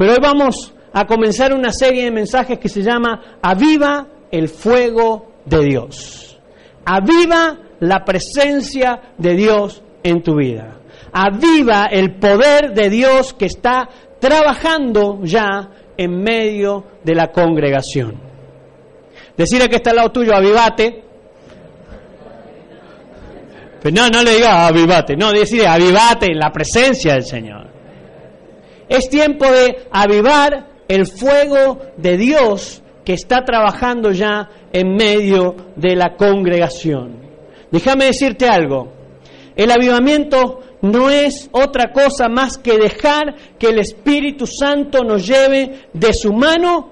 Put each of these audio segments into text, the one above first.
Pero hoy vamos a comenzar una serie de mensajes que se llama Aviva el fuego de Dios. Aviva la presencia de Dios en tu vida. Aviva el poder de Dios que está trabajando ya en medio de la congregación. Decirle que está al lado tuyo, avivate. Pero no, no le diga avivate, no, decirle avivate en la presencia del Señor. Es tiempo de avivar el fuego de Dios que está trabajando ya en medio de la congregación. Déjame decirte algo, el avivamiento no es otra cosa más que dejar que el Espíritu Santo nos lleve de su mano,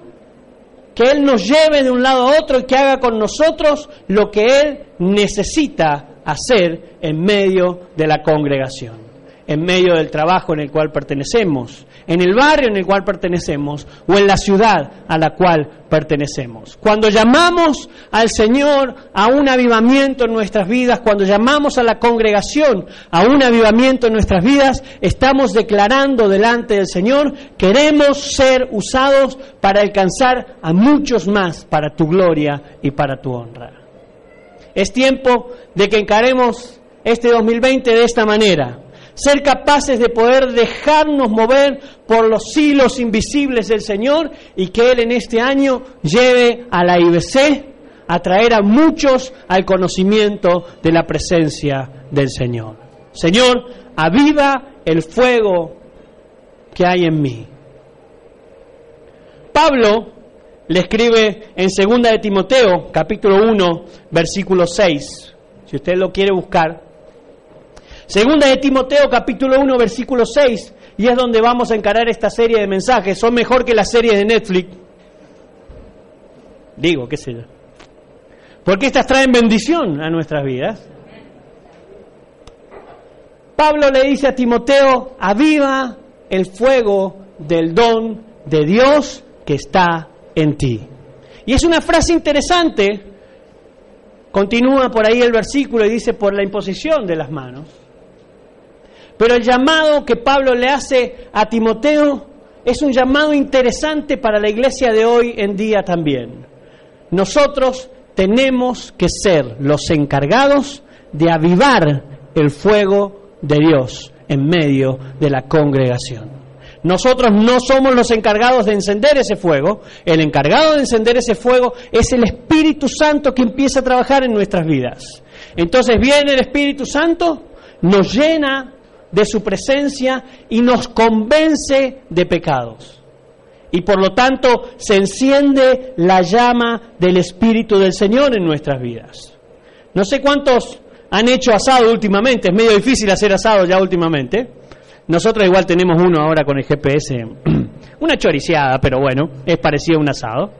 que Él nos lleve de un lado a otro y que haga con nosotros lo que Él necesita hacer en medio de la congregación en medio del trabajo en el cual pertenecemos, en el barrio en el cual pertenecemos o en la ciudad a la cual pertenecemos. Cuando llamamos al Señor a un avivamiento en nuestras vidas, cuando llamamos a la congregación a un avivamiento en nuestras vidas, estamos declarando delante del Señor, queremos ser usados para alcanzar a muchos más para tu gloria y para tu honra. Es tiempo de que encaremos este 2020 de esta manera ser capaces de poder dejarnos mover por los hilos invisibles del Señor y que Él en este año lleve a la IBC a traer a muchos al conocimiento de la presencia del Señor. Señor, aviva el fuego que hay en mí. Pablo le escribe en 2 de Timoteo, capítulo 1, versículo 6. Si usted lo quiere buscar, Segunda de Timoteo capítulo 1 versículo 6 y es donde vamos a encarar esta serie de mensajes. Son mejor que las series de Netflix. Digo, qué sé yo. Porque estas traen bendición a nuestras vidas. Pablo le dice a Timoteo, aviva el fuego del don de Dios que está en ti. Y es una frase interesante. Continúa por ahí el versículo y dice, por la imposición de las manos. Pero el llamado que Pablo le hace a Timoteo es un llamado interesante para la iglesia de hoy en día también. Nosotros tenemos que ser los encargados de avivar el fuego de Dios en medio de la congregación. Nosotros no somos los encargados de encender ese fuego, el encargado de encender ese fuego es el Espíritu Santo que empieza a trabajar en nuestras vidas. Entonces viene el Espíritu Santo, nos llena de su presencia y nos convence de pecados. Y por lo tanto se enciende la llama del Espíritu del Señor en nuestras vidas. No sé cuántos han hecho asado últimamente, es medio difícil hacer asado ya últimamente. Nosotros igual tenemos uno ahora con el GPS, una choriciada, pero bueno, es parecido a un asado.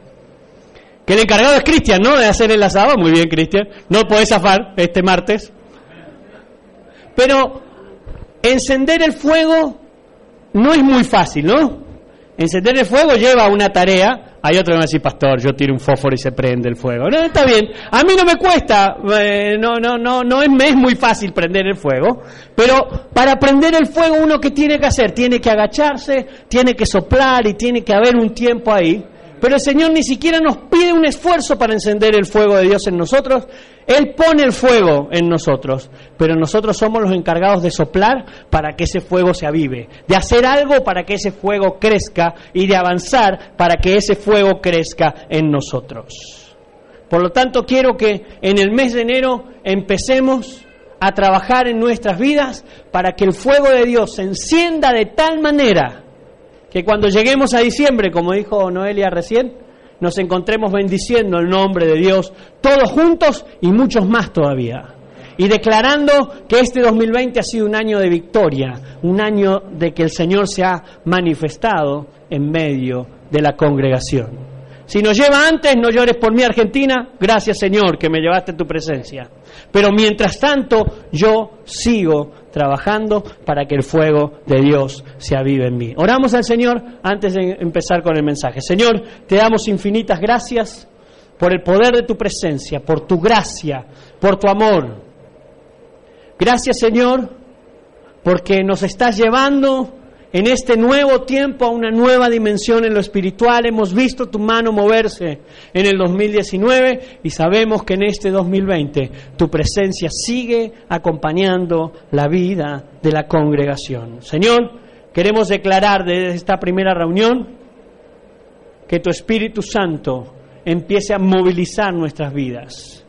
Que el encargado es Cristian, ¿no? De hacer el asado, muy bien Cristian, no podés zafar este martes. Pero encender el fuego no es muy fácil, ¿no? Encender el fuego lleva una tarea. Hay otro que me va a decir, pastor, yo tiro un fósforo y se prende el fuego. No, está bien. A mí no me cuesta, eh, no, no, no, no es, es muy fácil prender el fuego. Pero para prender el fuego uno que tiene que hacer, tiene que agacharse, tiene que soplar y tiene que haber un tiempo ahí. Pero el Señor ni siquiera nos pide un esfuerzo para encender el fuego de Dios en nosotros. Él pone el fuego en nosotros, pero nosotros somos los encargados de soplar para que ese fuego se avive, de hacer algo para que ese fuego crezca y de avanzar para que ese fuego crezca en nosotros. Por lo tanto, quiero que en el mes de enero empecemos a trabajar en nuestras vidas para que el fuego de Dios se encienda de tal manera que cuando lleguemos a diciembre, como dijo Noelia recién, nos encontremos bendiciendo el nombre de Dios, todos juntos y muchos más todavía. Y declarando que este 2020 ha sido un año de victoria, un año de que el Señor se ha manifestado en medio de la congregación. Si nos lleva antes, no llores por mí, Argentina. Gracias, Señor, que me llevaste en tu presencia. Pero mientras tanto, yo sigo trabajando para que el fuego de Dios se avive en mí. Oramos al Señor antes de empezar con el mensaje. Señor, te damos infinitas gracias por el poder de tu presencia, por tu gracia, por tu amor. Gracias, Señor, porque nos estás llevando en este nuevo tiempo a una nueva dimensión en lo espiritual. Hemos visto tu mano moverse en el 2019 y sabemos que en este 2020 tu presencia sigue acompañando la vida de la congregación. Señor, queremos declarar desde esta primera reunión que tu Espíritu Santo empiece a movilizar nuestras vidas.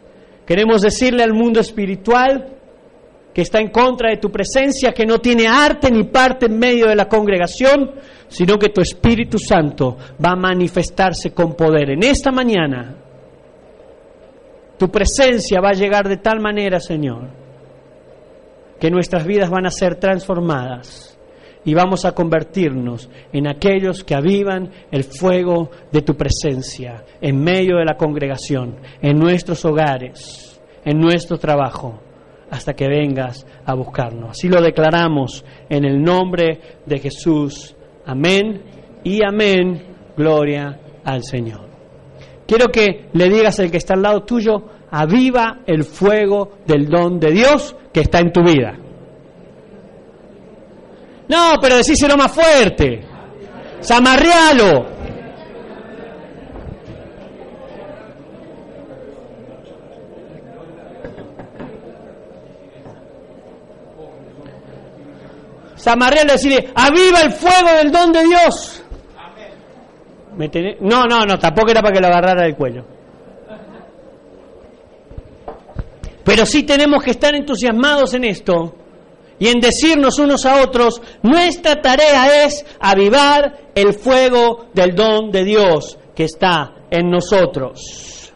Queremos decirle al mundo espiritual que está en contra de tu presencia, que no tiene arte ni parte en medio de la congregación, sino que tu Espíritu Santo va a manifestarse con poder. En esta mañana, tu presencia va a llegar de tal manera, Señor, que nuestras vidas van a ser transformadas y vamos a convertirnos en aquellos que avivan el fuego de tu presencia en medio de la congregación, en nuestros hogares, en nuestro trabajo hasta que vengas a buscarnos. Así lo declaramos en el nombre de Jesús. Amén y amén. Gloria al Señor. Quiero que le digas al que está al lado tuyo, aviva el fuego del don de Dios que está en tu vida. No, pero decíselo más fuerte. Samarrealo. Samarrial decirle, aviva el fuego del don de Dios. No, no, no, tampoco era para que lo agarrara del cuello. Pero sí tenemos que estar entusiasmados en esto y en decirnos unos a otros, nuestra tarea es avivar el fuego del don de Dios que está en nosotros.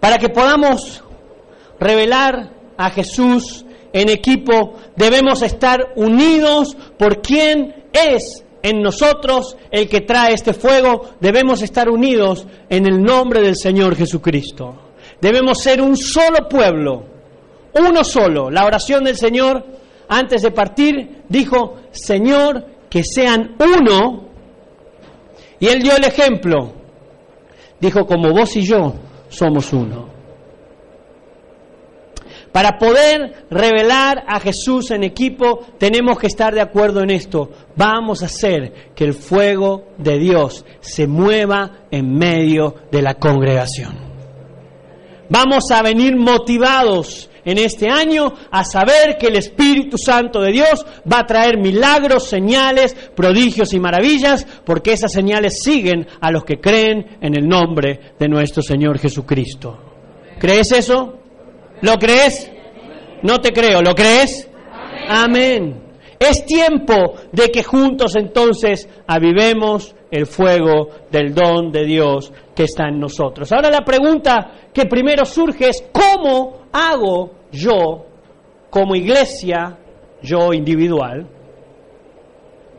Para que podamos revelar a Jesús en equipo, debemos estar unidos por quien es en nosotros el que trae este fuego, debemos estar unidos en el nombre del Señor Jesucristo. Debemos ser un solo pueblo, uno solo. La oración del Señor antes de partir dijo, Señor, que sean uno. Y él dio el ejemplo. Dijo, como vos y yo somos uno. Para poder revelar a Jesús en equipo, tenemos que estar de acuerdo en esto. Vamos a hacer que el fuego de Dios se mueva en medio de la congregación. Vamos a venir motivados en este año a saber que el Espíritu Santo de Dios va a traer milagros, señales, prodigios y maravillas, porque esas señales siguen a los que creen en el nombre de nuestro Señor Jesucristo. ¿Crees eso? ¿Lo crees? No te creo. ¿Lo crees? Amén. Es tiempo de que juntos entonces avivemos el fuego del don de Dios que está en nosotros. Ahora la pregunta que primero surge es, ¿cómo hago yo como iglesia, yo individual,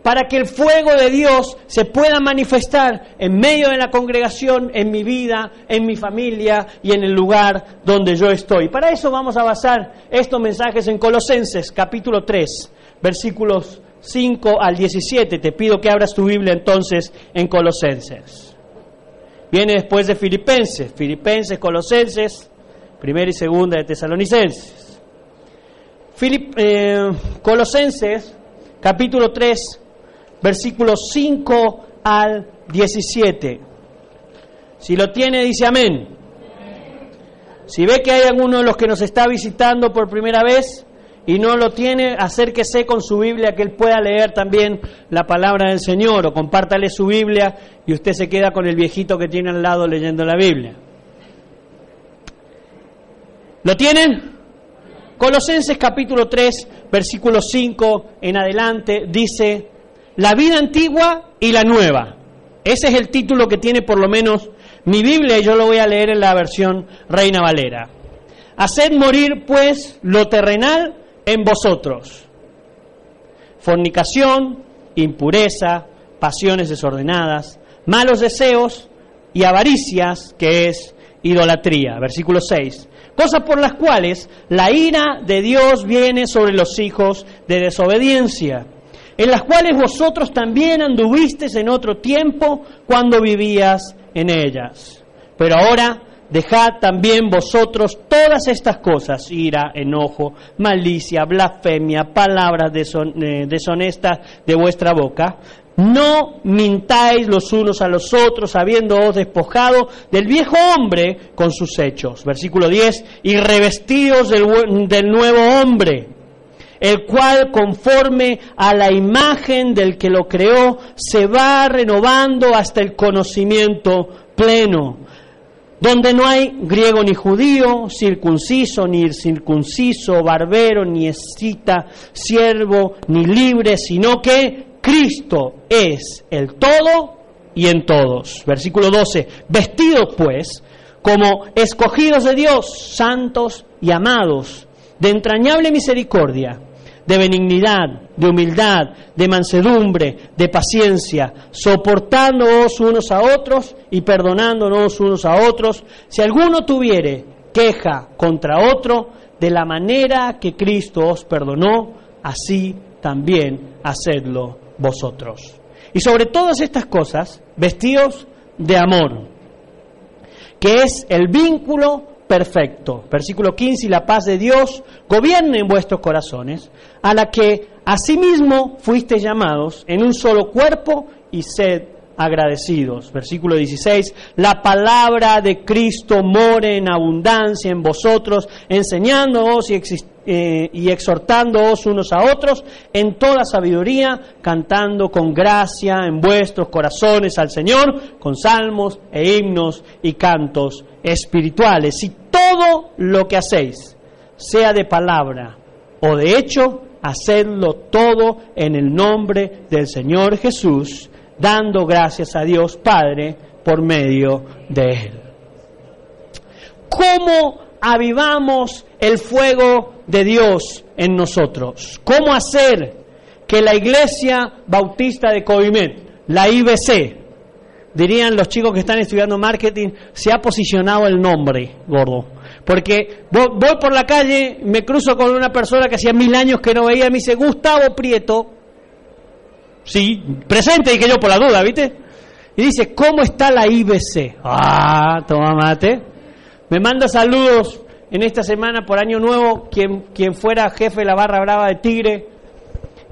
para que el fuego de Dios se pueda manifestar en medio de la congregación, en mi vida, en mi familia y en el lugar donde yo estoy. Para eso vamos a basar estos mensajes en Colosenses capítulo 3, versículos 5 al 17. Te pido que abras tu Biblia entonces en Colosenses. Viene después de Filipenses, Filipenses, Colosenses, primera y segunda de Tesalonicenses. Eh, Colosenses, capítulo 3, versículos 5 al 17. Si lo tiene, dice amén. Si ve que hay alguno de los que nos está visitando por primera vez y no lo tiene, acérquese con su Biblia que él pueda leer también la palabra del Señor o compártale su Biblia y usted se queda con el viejito que tiene al lado leyendo la Biblia. ¿Lo tienen? Colosenses capítulo 3, versículo 5 en adelante dice, la vida antigua y la nueva. Ese es el título que tiene por lo menos mi Biblia y yo lo voy a leer en la versión Reina Valera. Haced morir pues lo terrenal en vosotros. Fornicación, impureza, pasiones desordenadas, malos deseos y avaricias, que es idolatría. Versículo 6. Cosas por las cuales la ira de Dios viene sobre los hijos de desobediencia en las cuales vosotros también anduvisteis en otro tiempo cuando vivías en ellas. Pero ahora dejad también vosotros todas estas cosas, ira, enojo, malicia, blasfemia, palabras eh, deshonestas de vuestra boca. No mintáis los unos a los otros, habiéndoos despojado del viejo hombre con sus hechos. Versículo 10, y revestidos del, del nuevo hombre el cual conforme a la imagen del que lo creó se va renovando hasta el conocimiento pleno, donde no hay griego ni judío, circunciso ni circunciso, barbero ni escita, siervo ni libre, sino que Cristo es el todo y en todos. Versículo 12, vestidos pues como escogidos de Dios, santos y amados, de entrañable misericordia de benignidad, de humildad, de mansedumbre, de paciencia, soportándoos unos a otros y perdonándonos unos a otros, si alguno tuviere queja contra otro, de la manera que Cristo os perdonó, así también hacedlo vosotros. Y sobre todas estas cosas, vestidos de amor, que es el vínculo perfecto. Versículo 15, y la paz de Dios gobierne en vuestros corazones, a la que asimismo fuisteis llamados en un solo cuerpo y sed agradecidos. Versículo 16, la palabra de Cristo more en abundancia en vosotros, enseñándoos y, eh, y exhortándoos unos a otros en toda sabiduría, cantando con gracia en vuestros corazones al Señor, con salmos e himnos y cantos espirituales. Si todo lo que hacéis, sea de palabra o de hecho, hacedlo todo en el nombre del Señor Jesús, dando gracias a Dios Padre por medio de Él. ¿Cómo avivamos el fuego de Dios en nosotros? ¿Cómo hacer que la Iglesia Bautista de Coimet, la IBC, dirían los chicos que están estudiando marketing, se ha posicionado el nombre, gordo. Porque voy por la calle, me cruzo con una persona que hacía mil años que no veía, me dice, Gustavo Prieto, Sí, presente, y que yo por la duda, ¿viste? Y dice, ¿cómo está la IBC? Ah, toma mate. Me manda saludos en esta semana por Año Nuevo, quien, quien fuera jefe de la barra brava de Tigre,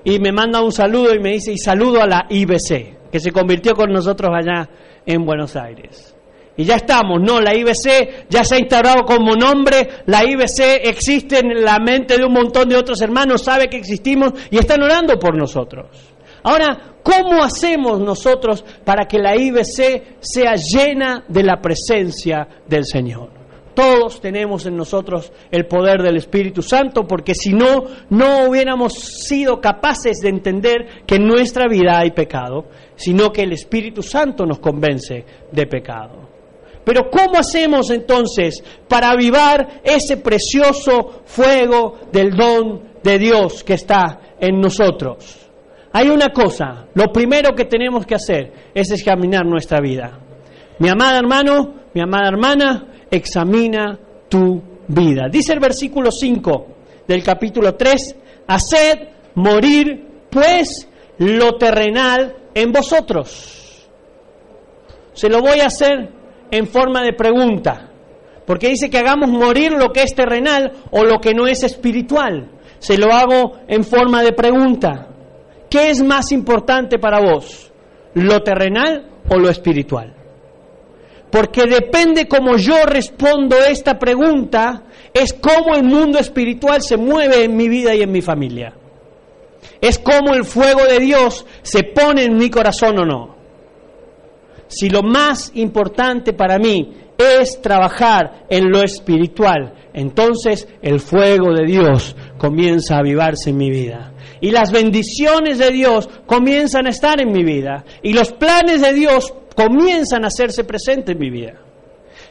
y me manda un saludo y me dice, y saludo a la IBC, que se convirtió con nosotros allá en Buenos Aires. Y ya estamos, no, la IBC ya se ha instaurado como nombre, la IBC existe en la mente de un montón de otros hermanos, sabe que existimos y están orando por nosotros. Ahora, ¿cómo hacemos nosotros para que la IBC sea llena de la presencia del Señor? Todos tenemos en nosotros el poder del Espíritu Santo porque si no, no hubiéramos sido capaces de entender que en nuestra vida hay pecado, sino que el Espíritu Santo nos convence de pecado. Pero ¿cómo hacemos entonces para avivar ese precioso fuego del don de Dios que está en nosotros? Hay una cosa, lo primero que tenemos que hacer es examinar nuestra vida. Mi amada hermano, mi amada hermana, examina tu vida. Dice el versículo 5 del capítulo 3, haced morir pues lo terrenal en vosotros. Se lo voy a hacer en forma de pregunta, porque dice que hagamos morir lo que es terrenal o lo que no es espiritual. Se lo hago en forma de pregunta. ¿Qué es más importante para vos? ¿Lo terrenal o lo espiritual? Porque depende cómo yo respondo esta pregunta, es cómo el mundo espiritual se mueve en mi vida y en mi familia. Es cómo el fuego de Dios se pone en mi corazón o no. Si lo más importante para mí es trabajar en lo espiritual, entonces el fuego de Dios comienza a avivarse en mi vida y las bendiciones de Dios comienzan a estar en mi vida y los planes de Dios comienzan a hacerse presentes en mi vida.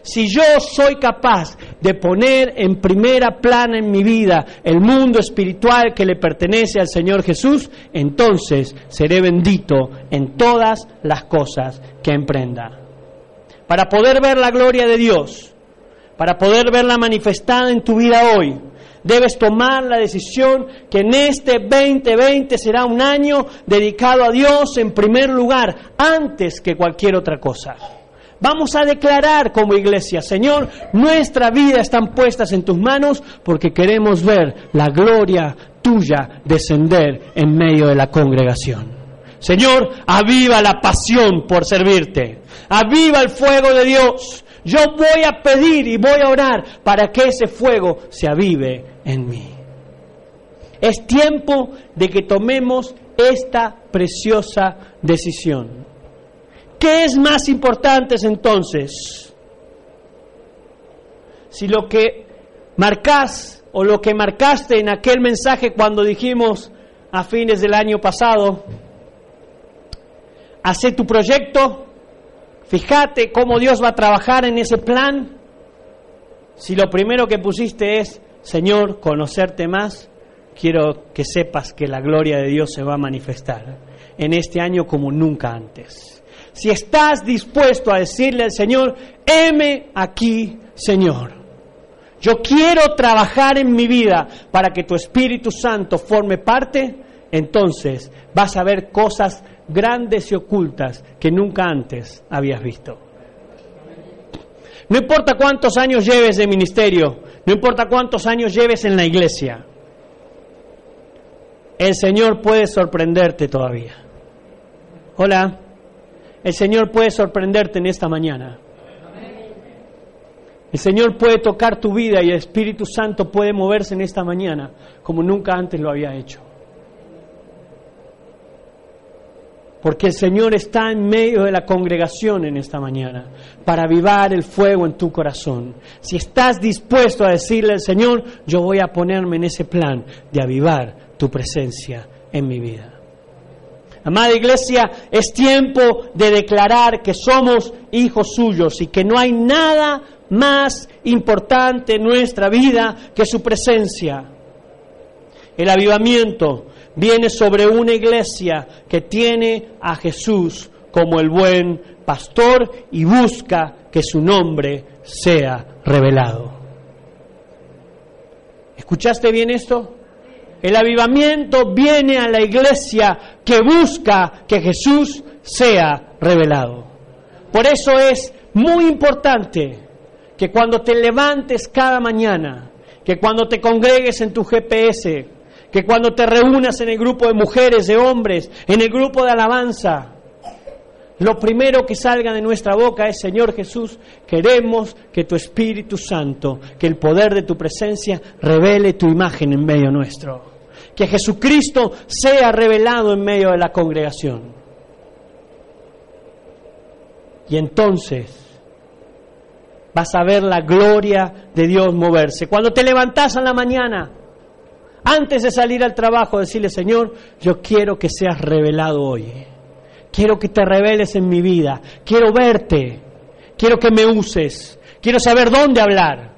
Si yo soy capaz de poner en primera plana en mi vida el mundo espiritual que le pertenece al Señor Jesús, entonces seré bendito en todas las cosas que emprenda. Para poder ver la gloria de Dios, para poder verla manifestada en tu vida hoy, debes tomar la decisión que en este 2020 será un año dedicado a Dios en primer lugar, antes que cualquier otra cosa. Vamos a declarar como iglesia, Señor, nuestra vida están puestas en tus manos porque queremos ver la gloria tuya descender en medio de la congregación. Señor, aviva la pasión por servirte. Aviva el fuego de Dios. Yo voy a pedir y voy a orar para que ese fuego se avive en mí. Es tiempo de que tomemos esta preciosa decisión. ¿Qué es más importante entonces? Si lo que marcas o lo que marcaste en aquel mensaje cuando dijimos a fines del año pasado, hace tu proyecto, fíjate cómo Dios va a trabajar en ese plan. Si lo primero que pusiste es, Señor, conocerte más, quiero que sepas que la gloria de Dios se va a manifestar en este año como nunca antes. Si estás dispuesto a decirle al Señor, heme aquí, Señor. Yo quiero trabajar en mi vida para que tu Espíritu Santo forme parte, entonces vas a ver cosas grandes y ocultas que nunca antes habías visto. No importa cuántos años lleves de ministerio, no importa cuántos años lleves en la iglesia, el Señor puede sorprenderte todavía. Hola, el Señor puede sorprenderte en esta mañana. El Señor puede tocar tu vida y el Espíritu Santo puede moverse en esta mañana como nunca antes lo había hecho. Porque el Señor está en medio de la congregación en esta mañana para avivar el fuego en tu corazón. Si estás dispuesto a decirle al Señor, yo voy a ponerme en ese plan de avivar tu presencia en mi vida. Amada iglesia, es tiempo de declarar que somos hijos suyos y que no hay nada más importante en nuestra vida que su presencia. El avivamiento viene sobre una iglesia que tiene a Jesús como el buen pastor y busca que su nombre sea revelado. ¿Escuchaste bien esto? El avivamiento viene a la iglesia que busca que Jesús sea revelado. Por eso es muy importante que cuando te levantes cada mañana, que cuando te congregues en tu GPS, que cuando te reúnas en el grupo de mujeres, de hombres, en el grupo de alabanza, lo primero que salga de nuestra boca es, Señor Jesús, queremos que tu Espíritu Santo, que el poder de tu presencia revele tu imagen en medio nuestro que Jesucristo sea revelado en medio de la congregación. Y entonces vas a ver la gloria de Dios moverse. Cuando te levantas a la mañana, antes de salir al trabajo, decirle, Señor, yo quiero que seas revelado hoy. Quiero que te reveles en mi vida. Quiero verte. Quiero que me uses. Quiero saber dónde hablar.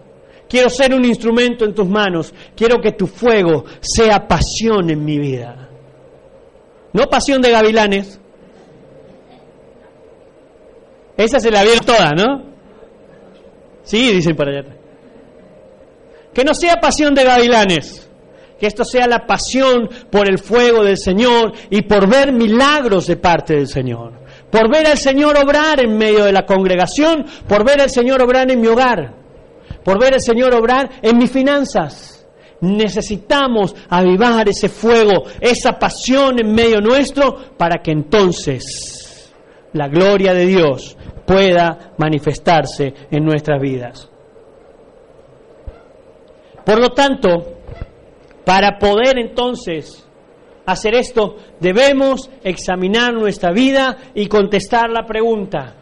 Quiero ser un instrumento en tus manos. Quiero que tu fuego sea pasión en mi vida. No pasión de gavilanes. Esa se la vieron toda, ¿no? Sí, dicen por allá. Que no sea pasión de gavilanes. Que esto sea la pasión por el fuego del Señor y por ver milagros de parte del Señor. Por ver al Señor obrar en medio de la congregación, por ver al Señor obrar en mi hogar por ver al Señor obrar en mis finanzas. Necesitamos avivar ese fuego, esa pasión en medio nuestro para que entonces la gloria de Dios pueda manifestarse en nuestras vidas. Por lo tanto, para poder entonces hacer esto, debemos examinar nuestra vida y contestar la pregunta.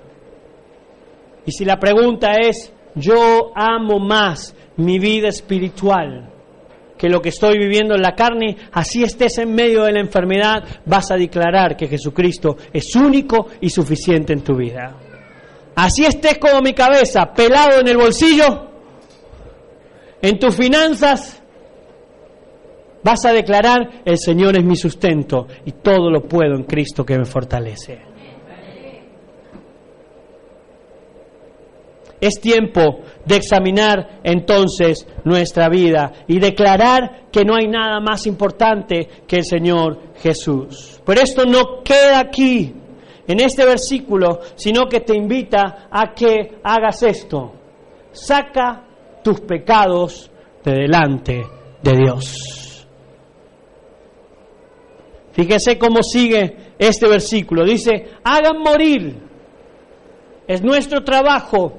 Y si la pregunta es, yo amo más mi vida espiritual que lo que estoy viviendo en la carne, así estés en medio de la enfermedad, vas a declarar que Jesucristo es único y suficiente en tu vida. Así estés como mi cabeza, pelado en el bolsillo, en tus finanzas, vas a declarar, el Señor es mi sustento y todo lo puedo en Cristo que me fortalece. Es tiempo de examinar entonces nuestra vida y declarar que no hay nada más importante que el Señor Jesús. Pero esto no queda aquí. en este versículo, sino que te invita a que hagas esto. Saca tus pecados de delante de Dios. Fíjese cómo sigue este versículo. Dice, hagan morir. Es nuestro trabajo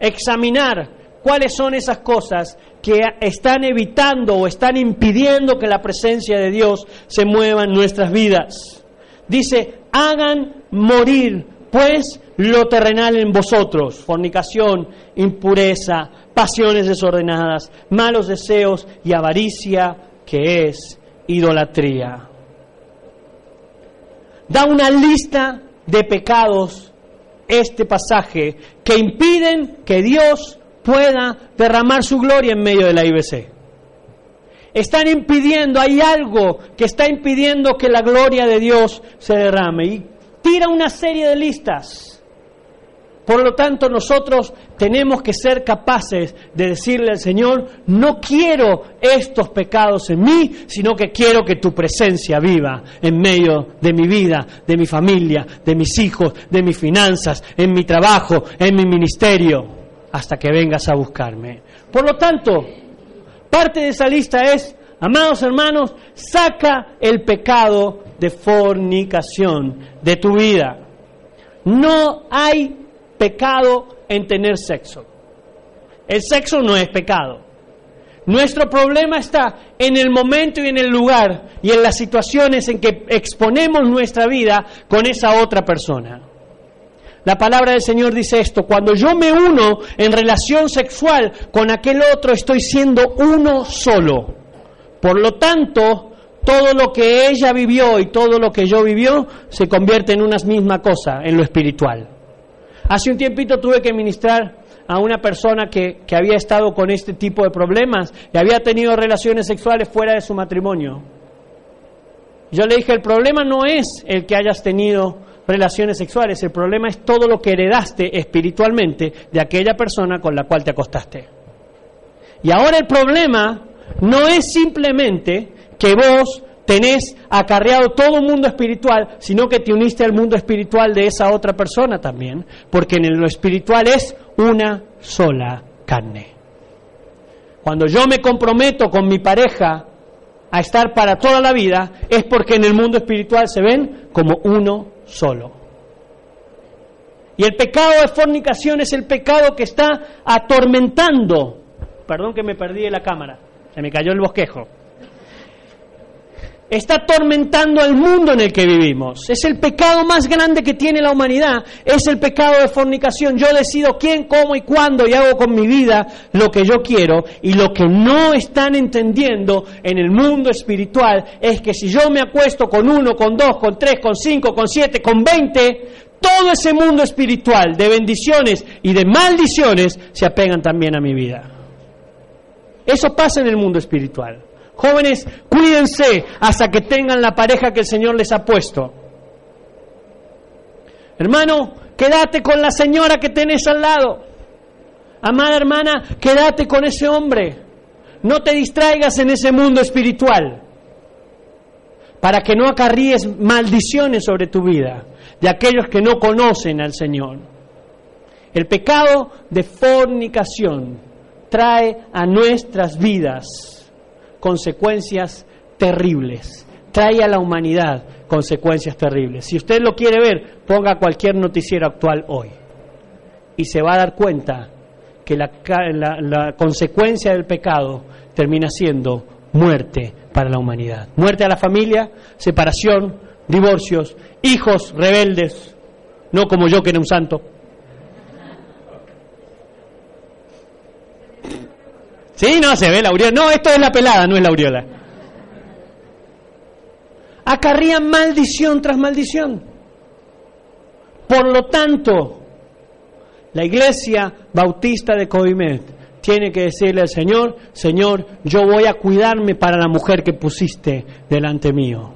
examinar cuáles son esas cosas que están evitando o están impidiendo que la presencia de Dios se mueva en nuestras vidas. Dice, hagan morir pues lo terrenal en vosotros, fornicación, impureza, pasiones desordenadas, malos deseos y avaricia, que es idolatría. Da una lista de pecados este pasaje que impiden que Dios pueda derramar su gloria en medio de la IBC. Están impidiendo, hay algo que está impidiendo que la gloria de Dios se derrame. Y tira una serie de listas. Por lo tanto, nosotros tenemos que ser capaces de decirle al Señor, no quiero estos pecados en mí, sino que quiero que tu presencia viva en medio de mi vida, de mi familia, de mis hijos, de mis finanzas, en mi trabajo, en mi ministerio, hasta que vengas a buscarme. Por lo tanto, parte de esa lista es, amados hermanos, saca el pecado de fornicación de tu vida. No hay pecado en tener sexo. El sexo no es pecado. Nuestro problema está en el momento y en el lugar y en las situaciones en que exponemos nuestra vida con esa otra persona. La palabra del Señor dice esto, cuando yo me uno en relación sexual con aquel otro, estoy siendo uno solo. Por lo tanto, todo lo que ella vivió y todo lo que yo vivió se convierte en una misma cosa, en lo espiritual. Hace un tiempito tuve que ministrar a una persona que, que, había estado con este tipo de problemas y había tenido relaciones sexuales fuera de su matrimonio. Yo le dije, el problema no es el que hayas tenido relaciones sexuales, el problema es todo lo que heredaste espiritualmente de aquella persona con la cual te acostaste. Y ahora el problema no es simplemente que vos tenés acarreado todo un mundo espiritual, sino que te uniste al mundo espiritual de esa otra persona también, porque en lo espiritual es una sola carne. Cuando yo me comprometo con mi pareja a estar para toda la vida, es porque en el mundo espiritual se ven como uno solo. Y el pecado de fornicación es el pecado que está atormentando. Perdón que me perdí de la cámara, se me cayó el bosquejo está atormentando al mundo en el que vivimos. Es el pecado más grande que tiene la humanidad, es el pecado de fornicación. Yo decido quién, cómo y cuándo y hago con mi vida lo que yo quiero y lo que no están entendiendo en el mundo espiritual es que si yo me acuesto con uno, con dos, con tres, con cinco, con siete, con veinte, todo ese mundo espiritual de bendiciones y de maldiciones se apegan también a mi vida. Eso pasa en el mundo espiritual. Jóvenes, cuídense hasta que tengan la pareja que el Señor les ha puesto. Hermano, quédate con la señora que tenés al lado. Amada hermana, quédate con ese hombre. No te distraigas en ese mundo espiritual para que no acarríes maldiciones sobre tu vida de aquellos que no conocen al Señor. El pecado de fornicación trae a nuestras vidas consecuencias terribles. Trae a la humanidad consecuencias terribles. Si usted lo quiere ver, ponga cualquier noticiero actual hoy. Y se va a dar cuenta que la, la, consecuencia del pecado termina siendo muerte para la humanidad. Muerte a la familia, separación, divorcios, hijos rebeldes, no como yo que era un santo. Sí, no, se ve la aureola. No, esto es la pelada, no es la aureola. Acarrían maldición tras maldición. Por lo tanto, la iglesia bautista de Coimet tiene que decirle al Señor, Señor, yo voy a cuidarme para la mujer que pusiste delante mío.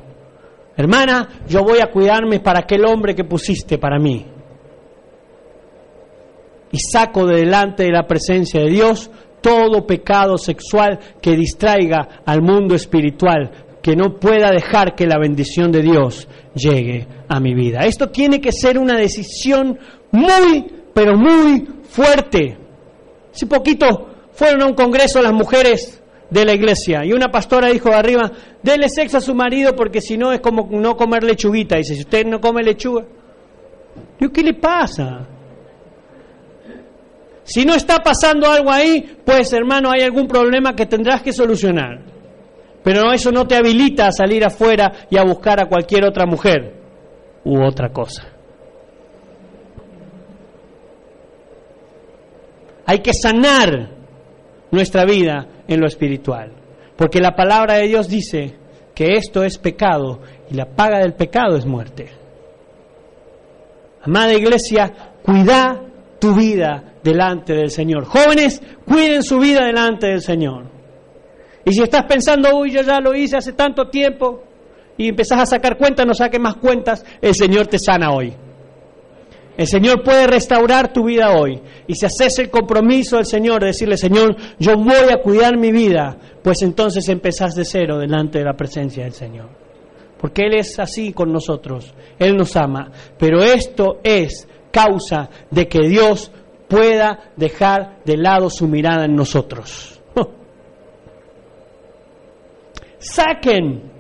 Hermana, yo voy a cuidarme para aquel hombre que pusiste para mí. Y saco de delante de la presencia de Dios todo pecado sexual que distraiga al mundo espiritual que no pueda dejar que la bendición de Dios llegue a mi vida. Esto tiene que ser una decisión muy, pero muy fuerte. Hace poquito fueron a un congreso las mujeres de la iglesia y una pastora dijo arriba, dele sexo a su marido porque si no es como no comer lechuguita. Dice, si usted no come lechuga, ¿qué le pasa? Si no está pasando algo ahí, pues hermano, hay algún problema que tendrás que solucionar. Pero eso no te habilita a salir afuera y a buscar a cualquier otra mujer u otra cosa. Hay que sanar nuestra vida en lo espiritual, porque la palabra de Dios dice que esto es pecado y la paga del pecado es muerte. Amada iglesia, cuida tu vida delante del Señor. Jóvenes, cuiden su vida delante del Señor. Y si estás pensando, uy, yo ya lo hice hace tanto tiempo, y empezás a sacar cuentas, no saques más cuentas, el Señor te sana hoy. El Señor puede restaurar tu vida hoy. Y si haces el compromiso del Señor de decirle, Señor, yo voy a cuidar mi vida, pues entonces empezás de cero delante de la presencia del Señor. Porque Él es así con nosotros. Él nos ama. Pero esto es causa de que Dios pueda dejar de lado su mirada en nosotros. Saquen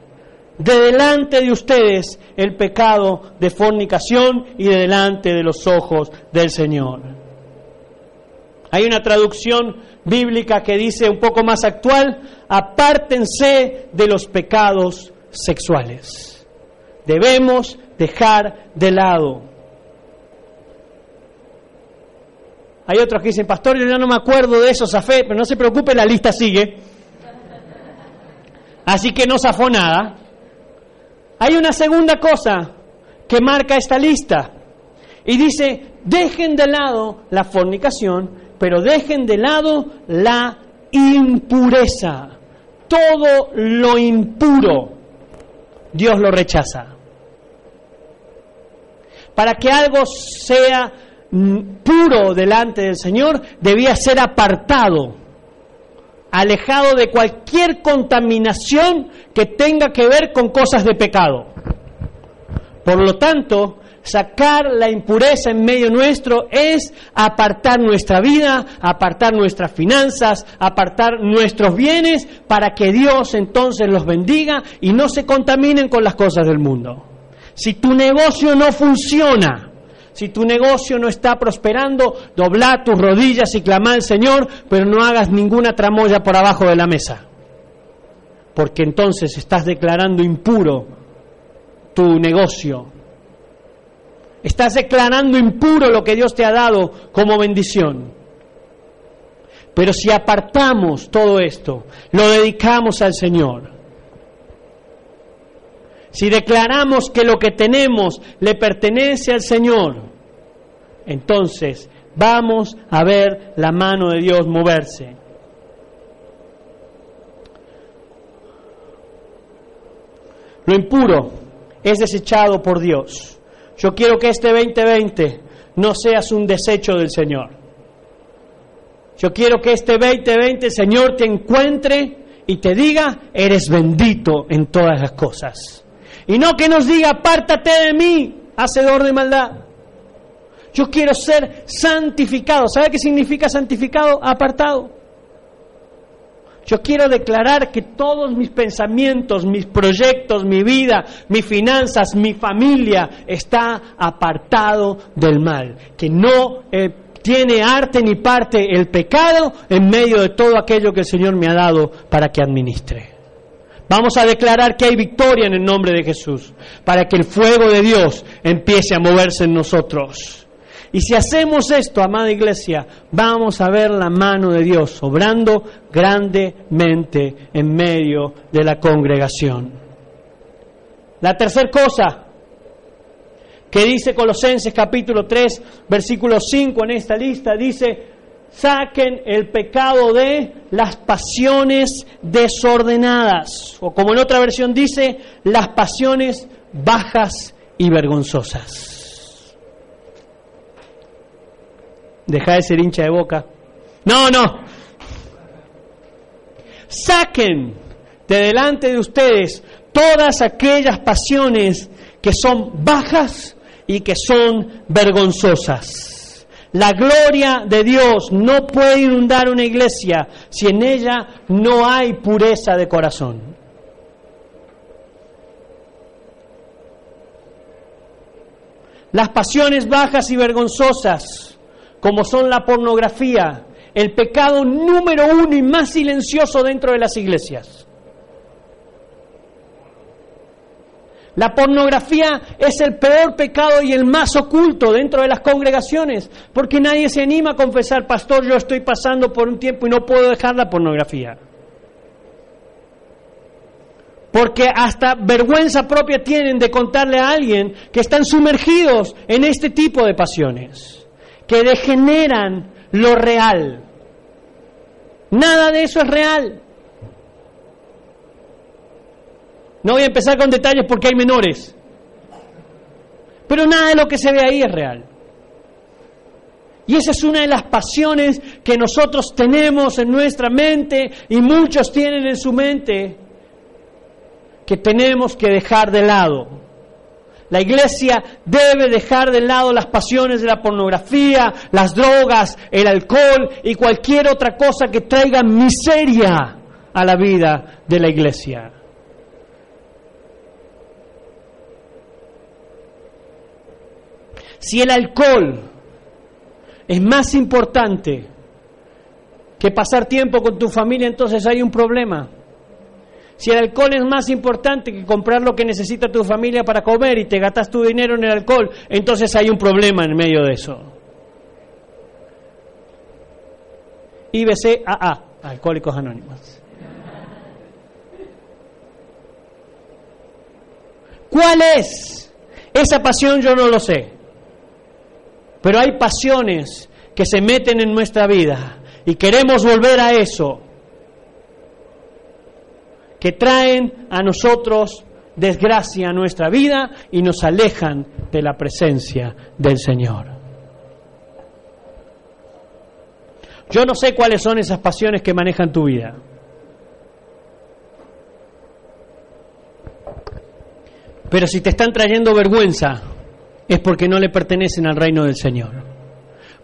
de delante de ustedes el pecado de fornicación y de delante de los ojos del Señor. Hay una traducción bíblica que dice un poco más actual, apártense de los pecados sexuales. Debemos dejar de lado. Hay otros que dicen, pastor, yo ya no me acuerdo de eso, Zafé, pero no se preocupe, la lista sigue. Así que no zafó nada. Hay una segunda cosa que marca esta lista y dice, dejen de lado la fornicación, pero dejen de lado la impureza. Todo lo impuro, Dios lo rechaza. Para que algo sea puro delante del Señor, debía ser apartado alejado de cualquier contaminación que tenga que ver con cosas de pecado. Por lo tanto, sacar la impureza en medio nuestro es apartar nuestra vida, apartar nuestras finanzas, apartar nuestros bienes para que Dios entonces los bendiga y no se contaminen con las cosas del mundo. Si tu negocio no funciona, si tu negocio no está prosperando, dobla tus rodillas y clama al Señor, pero no hagas ninguna tramoya por abajo de la mesa. Porque entonces estás declarando impuro tu negocio. Estás declarando impuro lo que Dios te ha dado como bendición. Pero si apartamos todo esto, lo dedicamos al Señor, si declaramos que lo que tenemos le pertenece al Señor, entonces vamos a ver la mano de Dios moverse. Lo impuro es desechado por Dios. Yo quiero que este 2020 no seas un desecho del Señor. Yo quiero que este 2020 el Señor te encuentre y te diga, eres bendito en todas las cosas. Y no que nos diga, apártate de mí, hacedor de maldad. Yo quiero ser santificado. ¿Sabe qué significa santificado? Apartado. Yo quiero declarar que todos mis pensamientos, mis proyectos, mi vida, mis finanzas, mi familia está apartado del mal. Que no eh, tiene arte ni parte el pecado en medio de todo aquello que el Señor me ha dado para que administre. Vamos a declarar que hay victoria en el nombre de Jesús, para que el fuego de Dios empiece a moverse en nosotros. Y si hacemos esto, amada iglesia, vamos a ver la mano de Dios obrando grandemente en medio de la congregación. La tercera cosa que dice Colosenses capítulo 3, versículo 5 en esta lista, dice, saquen el pecado de las pasiones desordenadas, o como en otra versión dice, las pasiones bajas y vergonzosas. Deja de ser hincha de boca. No, no. Saquen de delante de ustedes todas aquellas pasiones que son bajas y que son vergonzosas. La gloria de Dios no puede inundar una iglesia si en ella no hay pureza de corazón. Las pasiones bajas y vergonzosas, como son la pornografía, el pecado número uno y más silencioso dentro de las iglesias. La pornografía es el peor pecado y el más oculto dentro de las congregaciones, porque nadie se anima a confesar, pastor, yo estoy pasando por un tiempo y no puedo dejar la pornografía. Porque hasta vergüenza propia tienen de contarle a alguien que están sumergidos en este tipo de pasiones, que degeneran lo real. Nada de eso es real. No voy a empezar con detalles porque hay menores. Pero nada de lo que se ve ahí es real. Y esa es una de las pasiones que nosotros tenemos en nuestra mente y muchos tienen en su mente que tenemos que dejar de lado. La iglesia debe dejar de lado las pasiones de la pornografía, las drogas, el alcohol y cualquier otra cosa que traiga miseria a la vida de la iglesia. Si el alcohol es más importante que pasar tiempo con tu familia, entonces hay un problema. Si el alcohol es más importante que comprar lo que necesita tu familia para comer y te gastas tu dinero en el alcohol, entonces hay un problema en medio de eso. IBCAA, Alcohólicos Anónimos. ¿Cuál es esa pasión? Yo no lo sé. Pero hay pasiones que se meten en nuestra vida y queremos volver a eso, que traen a nosotros desgracia a nuestra vida y nos alejan de la presencia del Señor. Yo no sé cuáles son esas pasiones que manejan tu vida. Pero si te están trayendo vergüenza, es porque no le pertenecen al reino del Señor.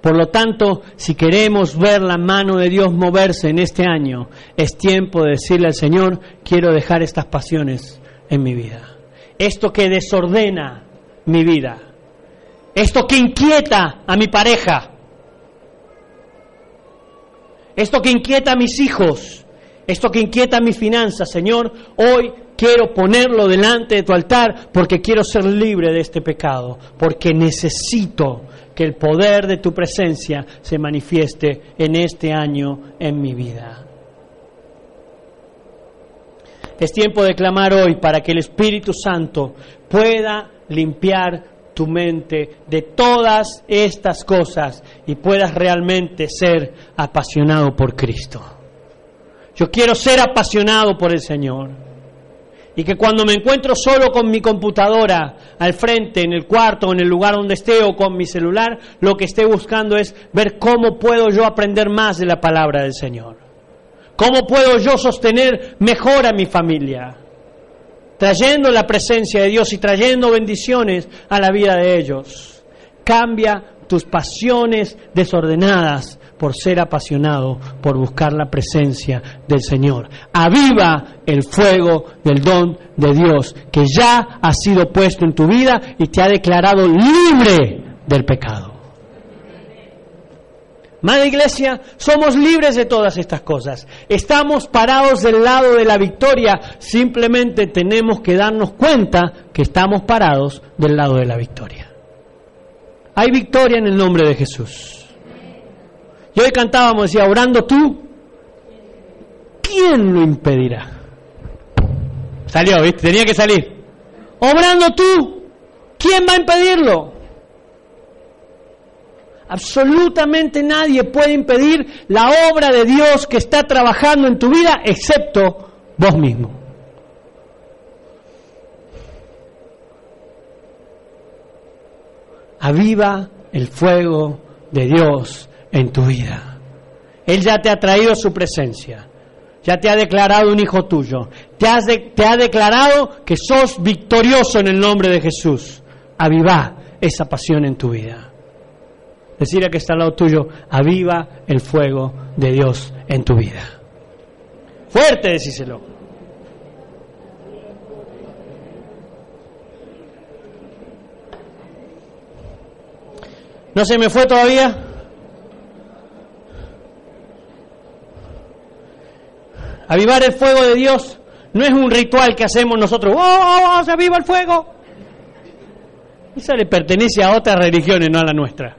Por lo tanto, si queremos ver la mano de Dios moverse en este año, es tiempo de decirle al Señor, quiero dejar estas pasiones en mi vida. Esto que desordena mi vida. Esto que inquieta a mi pareja. Esto que inquieta a mis hijos. Esto que inquieta a mis finanzas. Señor, hoy quiero ponerlo delante de tu altar porque quiero ser libre de este pecado, porque necesito que el poder de tu presencia se manifieste en este año en mi vida. Es tiempo de clamar hoy para que el Espíritu Santo pueda limpiar tu mente de todas estas cosas y puedas realmente ser apasionado por Cristo. Yo quiero ser apasionado por el Señor y que cuando me encuentro solo con mi computadora al frente, en el cuarto, en el lugar donde esté o con mi celular, lo que esté buscando es ver cómo puedo yo aprender más de la palabra del Señor. ¿Cómo puedo yo sostener mejor a mi familia? Trayendo la presencia de Dios y trayendo bendiciones a la vida de ellos. Cambia tus pasiones desordenadas por ser apasionado, por buscar la presencia del Señor. Aviva el fuego del don de Dios que ya ha sido puesto en tu vida y te ha declarado libre del pecado. Madre Iglesia, somos libres de todas estas cosas. Estamos parados del lado de la victoria. Simplemente tenemos que darnos cuenta que estamos parados del lado de la victoria. Hay victoria en el nombre de Jesús. Y hoy cantábamos, decía, orando tú, ¿quién lo impedirá? Salió, ¿viste? Tenía que salir. Obrando tú, ¿quién va a impedirlo? Absolutamente nadie puede impedir la obra de Dios que está trabajando en tu vida, excepto vos mismo. Aviva el fuego de Dios en tu vida. Él ya te ha traído su presencia. ya te ha declarado un hijo tuyo, te, ha declarado que sos victorioso en el nombre de Jesús. Aviva esa pasión en tu vida. Decir a que está al lado tuyo, aviva el fuego de Dios en tu vida. Fuerte, decíselo. ¿No se me fue todavía? Avivar el fuego de Dios no es un ritual que hacemos nosotros. ¡Oh, oh, oh se aviva el fuego! Esa le pertenece a otras religiones, no a la nuestra.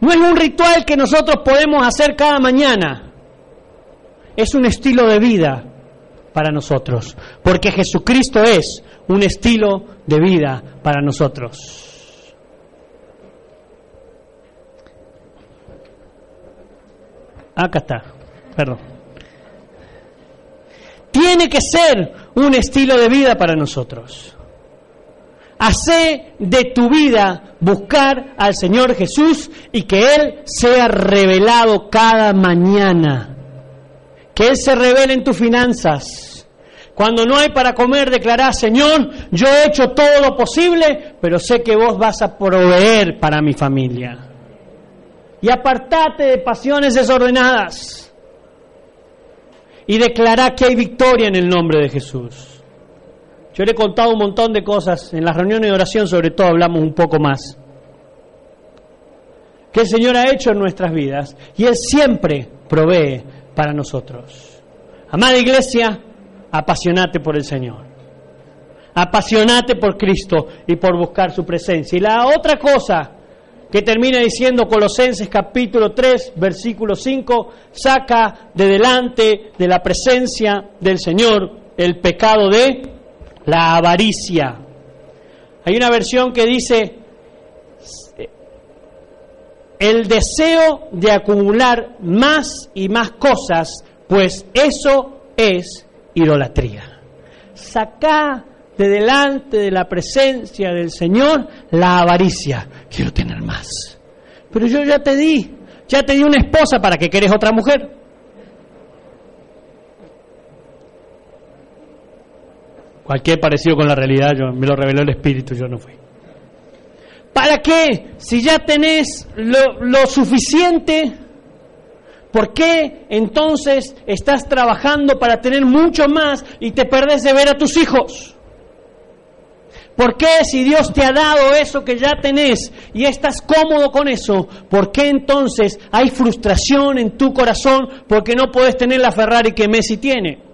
No es un ritual que nosotros podemos hacer cada mañana. Es un estilo de vida para nosotros. Porque Jesucristo es un estilo de vida para nosotros. Acá está. Perdón. Tiene que ser un estilo de vida para nosotros. Hacé de tu vida buscar al Señor Jesús y que Él sea revelado cada mañana. Que Él se revele en tus finanzas. Cuando no hay para comer, declará, Señor, yo he hecho todo lo posible, pero sé que vos vas a proveer para mi familia. Y apartate de pasiones desordenadas. Y declará que hay victoria en el nombre de Jesús. Yo le he contado un montón de cosas, en las reuniones de oración sobre todo hablamos un poco más. Que el Señor ha hecho en nuestras vidas y Él siempre provee para nosotros. Amada iglesia, apasionate por el Señor. Apasionate por Cristo y por buscar su presencia. Y la otra cosa que termina diciendo Colosenses capítulo 3, versículo 5, saca de delante de la presencia del Señor el pecado de la avaricia. Hay una versión que dice el deseo de acumular más y más cosas, pues eso es idolatría. Saca de delante de la presencia del Señor la avaricia. Quiero tener más. Pero yo ya te di, ya te di una esposa para que querés otra mujer. Cualquier parecido con la realidad, yo, me lo reveló el Espíritu, yo no fui. ¿Para qué? Si ya tenés lo, lo suficiente, ¿por qué entonces estás trabajando para tener mucho más y te perdés de ver a tus hijos? ¿Por qué si Dios te ha dado eso que ya tenés y estás cómodo con eso, por qué entonces hay frustración en tu corazón porque no puedes tener la Ferrari que Messi tiene?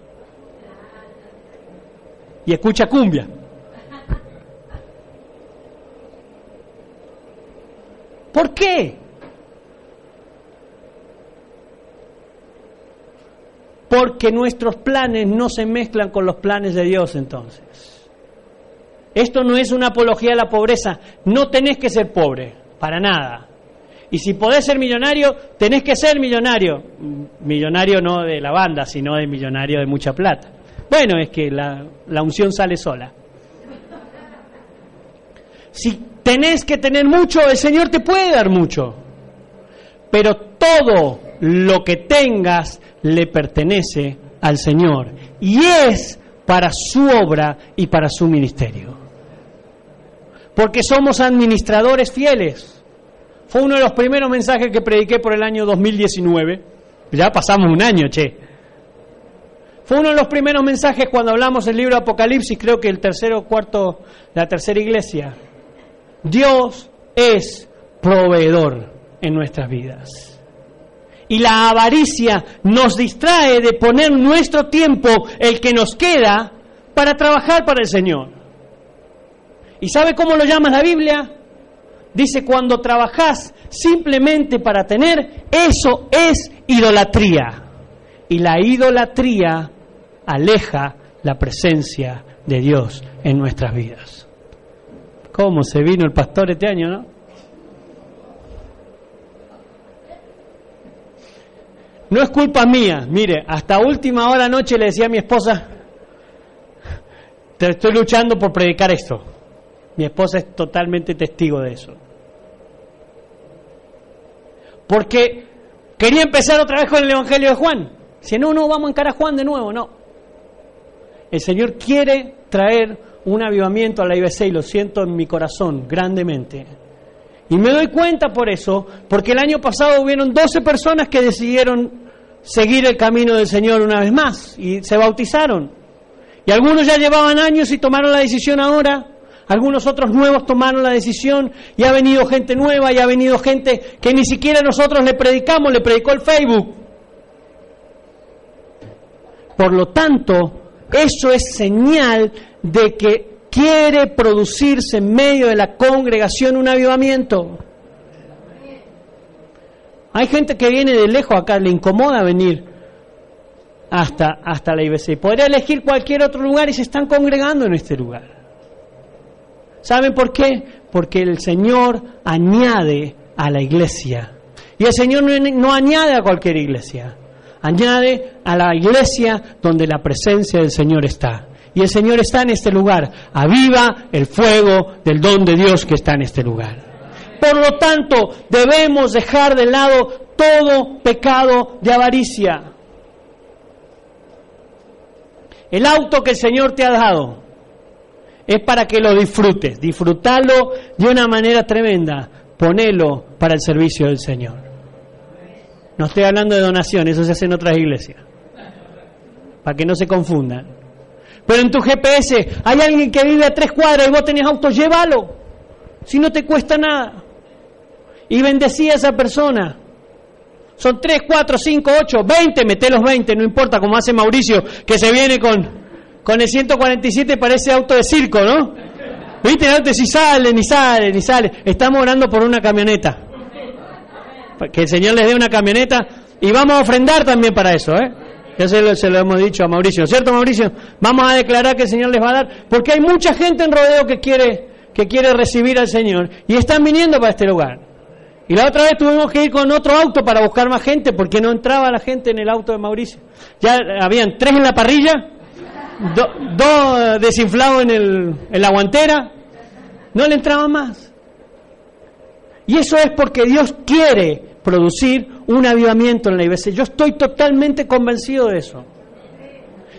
y escucha cumbia. ¿Por qué? Porque nuestros planes no se mezclan con los planes de Dios entonces. Esto no es una apología a la pobreza. No tenés que ser pobre, para nada. Y si podés ser millonario, tenés que ser millonario. Millonario no de la banda, sino de millonario de mucha plata. Bueno, es que la, unción sale sola. Si tenés que tener mucho, el Señor te puede dar mucho. Pero todo lo que tengas le pertenece al Señor y es para su obra y para su ministerio. Porque somos administradores fieles. Fue uno de los primeros mensajes que prediqué por el año 2019. Ya pasamos un año, che. Fue uno de los primeros mensajes cuando hablamos del libro Apocalipsis, creo que el tercero o cuarto, la tercera iglesia. Dios es proveedor en nuestras vidas. Y la avaricia nos distrae de poner nuestro tiempo, el que nos queda, para trabajar para el Señor. ¿Y sabe cómo lo llama la Biblia? Dice, cuando trabajas simplemente para tener, eso es idolatría. Y la idolatría aleja la presencia de Dios en nuestras vidas. ¿Cómo se vino el pastor este año, no? No es culpa mía, mire, hasta última hora anoche le decía a mi esposa, te estoy luchando por predicar esto. Mi esposa es totalmente testigo de eso. Porque Quería empezar otra vez con el Evangelio de Juan. Si no, no, vamos a encarar a Juan de nuevo, no. El Señor quiere traer un avivamiento a la IBC y lo siento en mi corazón grandemente. Y me doy cuenta por eso, porque el año pasado hubieron 12 personas que decidieron seguir el camino del Señor una vez más y se bautizaron. Y algunos ya llevaban años y tomaron la decisión ahora, algunos otros nuevos tomaron la decisión y ha venido gente nueva y ha venido gente que ni siquiera nosotros le predicamos, le predicó el Facebook. Por lo tanto, eso es señal de que quiere producirse en medio de la congregación un avivamiento. Hay gente que viene de lejos acá, le incomoda venir hasta, hasta la IBC. Podría elegir cualquier otro lugar y se están congregando en este lugar. ¿Saben por qué? Porque el Señor añade a la iglesia. Y el Señor no, añade a cualquier iglesia. Añade a la iglesia donde la presencia del Señor está. Y el Señor está en este lugar. Aviva el fuego del don de Dios que está en este lugar. Por lo tanto, debemos dejar de lado todo pecado de avaricia. El auto que el Señor te ha dado es para que lo disfrutes. Disfrutalo de una manera tremenda. Ponelo para el servicio del Señor. No estoy hablando de donación, eso se hace en otras iglesias. Para que no se confundan. Pero en tu GPS hay alguien que vive a tres cuadras y vos tenés auto, llévalo. Si no te cuesta nada. Y bendecí a esa persona. Son tres, cuatro, cinco, ocho, veinte, mete los veinte, no importa, como hace Mauricio, que se viene con, con el 147 parece auto de circo, ¿no? ¿Viste? Antes si sale, ni sale, ni sale. Estamos orando por una camioneta. Que el Señor les dé una camioneta y vamos a ofrendar también para eso, ¿eh? Ya se lo, hemos dicho a Mauricio, ¿cierto Mauricio? Vamos a declarar que el Señor les va a dar, porque hay mucha gente en rodeo que quiere, que quiere recibir al Señor y están viniendo para este lugar. Y la otra vez tuvimos que ir con otro auto para buscar más gente porque no entraba la gente en el auto de Mauricio. Ya habían tres en la parrilla, dos desinflados en, el, en la guantera, no le entraba más. Y eso es porque Dios quiere producir un avivamiento en la iglesia. Yo estoy totalmente convencido de eso.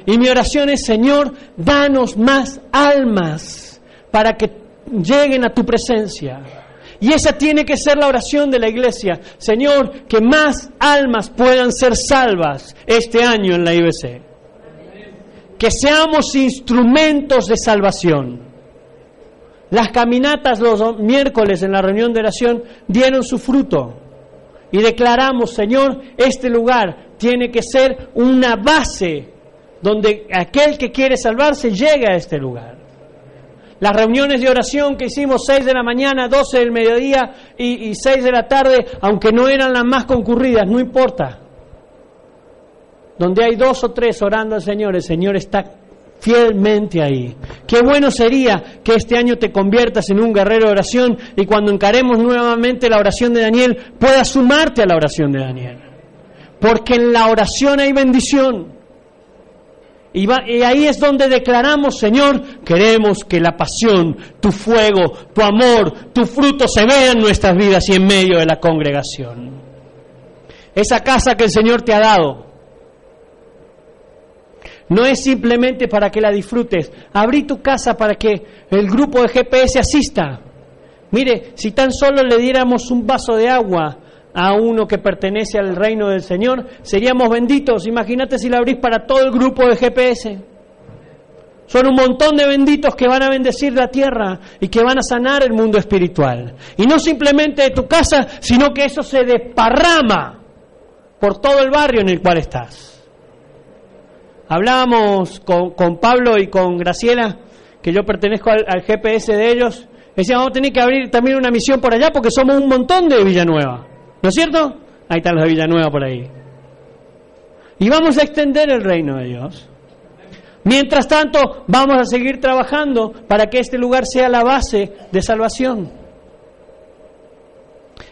Y mi oración es, Señor, danos más almas para que lleguen a tu presencia. Y esa tiene que ser la oración de la iglesia. Señor, que más almas puedan ser salvas este año en la IBC. Que seamos instrumentos de salvación. Las caminatas los miércoles en la reunión de oración dieron su fruto y declaramos, Señor, este lugar tiene que ser una base donde aquel que quiere salvarse llegue a este lugar. Las reuniones de oración que hicimos 6 de la mañana, 12 del mediodía y, 6 de la tarde, aunque no eran las más concurridas, no importa. Donde hay dos o tres orando al Señor, el Señor está fielmente ahí. Qué bueno sería que este año te conviertas en un guerrero de oración y cuando encaremos nuevamente la oración de Daniel puedas sumarte a la oración de Daniel. Porque en la oración hay bendición. Y, y, ahí es donde declaramos, Señor, queremos que la pasión, tu fuego, tu amor, tu fruto se vean en nuestras vidas y en medio de la congregación. Esa casa que el Señor te ha dado, no es simplemente para que la disfrutes. Abrí tu casa para que el grupo de GPS asista. Mire, si tan solo le diéramos un vaso de agua a uno que pertenece al reino del Señor, seríamos benditos. Imagínate si la abrís para todo el grupo de GPS. Son un montón de benditos que van a bendecir la tierra y que van a sanar el mundo espiritual. Y no simplemente de tu casa, sino que eso se desparrama por todo el barrio en el cual estás. Hablábamos con, Pablo y con Graciela, que yo pertenezco al, GPS de ellos. Decían, vamos a tener que abrir también una misión por allá porque somos un montón de Villanueva. ¿No es cierto? Ahí están los de Villanueva por ahí. Y vamos a extender el reino de Dios. Mientras tanto, vamos a seguir trabajando para que este lugar sea la base de salvación.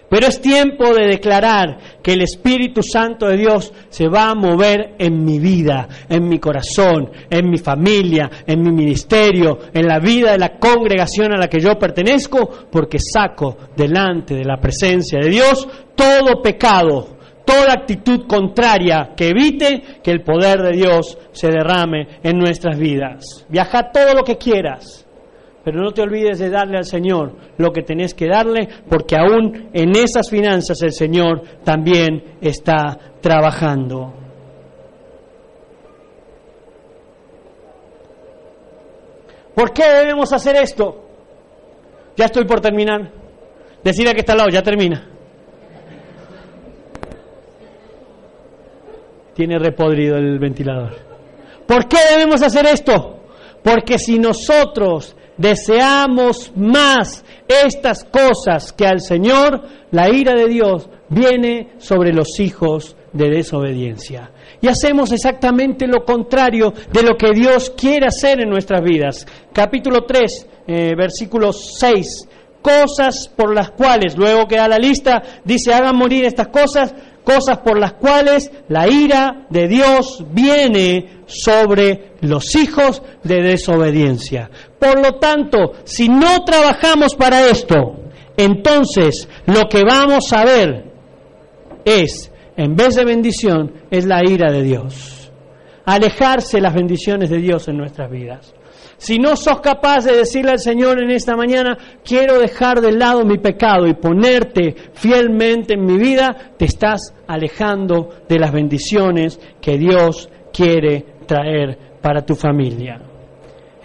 Pero es tiempo de declarar que el Espíritu Santo de Dios se va a mover en mi vida, en mi corazón, en mi familia, en mi ministerio, en la vida de la congregación a la que yo pertenezco, porque saco delante de la presencia de Dios todo pecado, toda actitud contraria que evite que el poder de Dios se derrame en nuestras vidas. Viaja todo lo que quieras, pero no te olvides de darle al Señor lo que tenés que darle, porque aún en esas finanzas el Señor también está trabajando. ¿Por qué debemos hacer esto? Ya estoy por terminar. Decir a que está al lado, ya termina. Tiene repodrido el ventilador. ¿Por qué debemos hacer esto? Porque si nosotros deseamos más estas cosas que al Señor, la ira de Dios viene sobre los hijos de desobediencia. Y hacemos exactamente lo contrario de lo que Dios quiere hacer en nuestras vidas. Capítulo 3, eh, versículo 6. Cosas por las cuales, luego que da la lista, dice, hagan morir estas cosas, cosas por las cuales la ira de Dios viene sobre los hijos de desobediencia. Por lo tanto, si no trabajamos para esto, entonces lo que vamos a ver es, en vez de bendición, es la ira de Dios. Alejarse las bendiciones de Dios en nuestras vidas. Si no sos capaz de decirle al Señor en esta mañana, quiero dejar de lado mi pecado y ponerte fielmente en mi vida, te estás alejando de las bendiciones que Dios quiere traer para tu familia.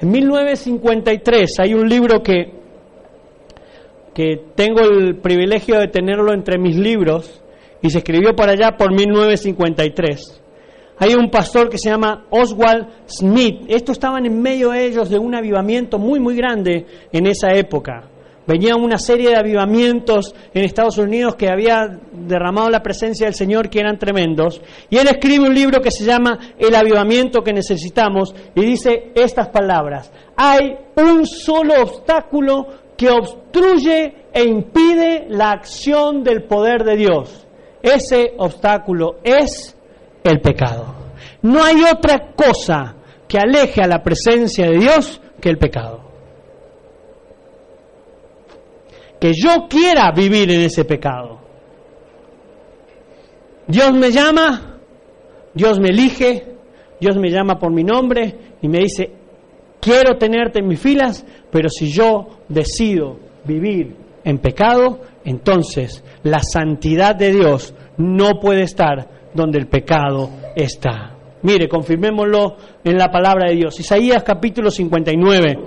En 1953 hay un libro que, que tengo el privilegio de tenerlo entre mis libros y se escribió para allá por 1953 hay un pastor que se llama Oswald Smith. Estos estaban en medio de ellos de un avivamiento muy, muy grande en esa época. Venía una serie de avivamientos en Estados Unidos que había derramado la presencia del Señor que eran tremendos. Y él escribe un libro que se llama El avivamiento que necesitamos y dice estas palabras. Hay un solo obstáculo que obstruye e impide la acción del poder de Dios. Ese obstáculo es el pecado. No hay otra cosa que aleje a la presencia de Dios que el pecado. Que yo quiera vivir en ese pecado. Dios me llama, Dios me elige, Dios me llama por mi nombre y me dice, quiero tenerte en mis filas, pero si yo decido vivir en pecado, entonces la santidad de Dios no puede estar donde el pecado está. Mire, confirmémoslo en la palabra de Dios. Isaías capítulo 59,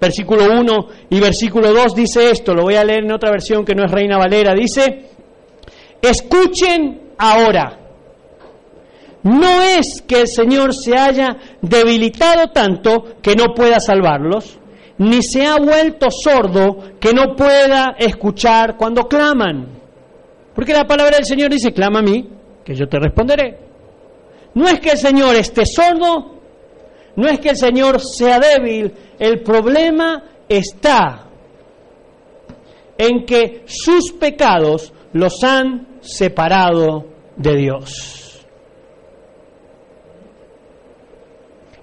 versículo 1 y versículo 2 dice esto, lo voy a leer en otra versión que no es Reina Valera, dice, escuchen ahora. No es que el Señor se haya debilitado tanto que no pueda salvarlos, ni se ha vuelto sordo que no pueda escuchar cuando claman. Porque la palabra del Señor dice, clama a mí, que yo te responderé. No es que el Señor esté sordo, no es que el Señor sea débil, el problema está en que sus pecados los han separado de Dios.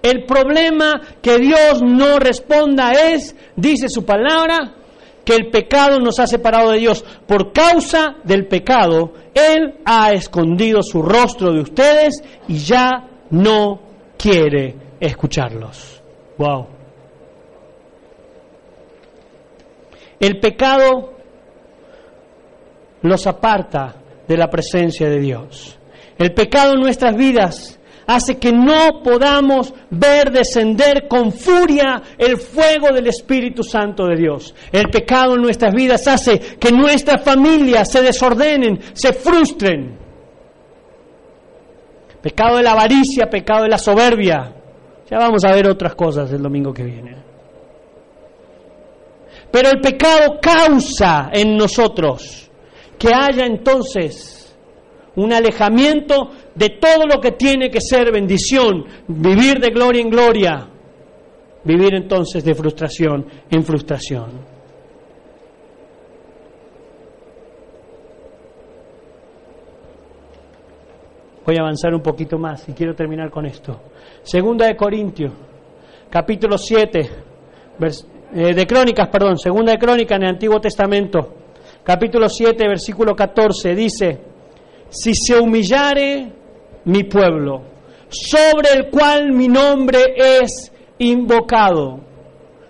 El problema que Dios no responda es, dice su palabra, que el pecado nos ha separado de Dios. Por causa del pecado, Él ha escondido su rostro de ustedes y ya no quiere escucharlos. Wow. El pecado los aparta de la presencia de Dios. El pecado en nuestras vidas hace que no podamos ver descender con furia el fuego del Espíritu Santo de Dios. El pecado en nuestras vidas hace que nuestras familias se desordenen, se frustren. Pecado de la avaricia, pecado de la soberbia. Ya vamos a ver otras cosas el domingo que viene. Pero el pecado causa en nosotros que haya entonces un alejamiento de todo lo que tiene que ser bendición, vivir de gloria en gloria, vivir entonces de frustración en frustración. Voy a avanzar un poquito más y quiero terminar con esto. Segunda de Corintios, capítulo 7, eh, de Crónicas, perdón, segunda de Crónicas en el Antiguo Testamento, capítulo 7, versículo 14, dice, si se humillare mi pueblo, sobre el cual mi nombre es invocado.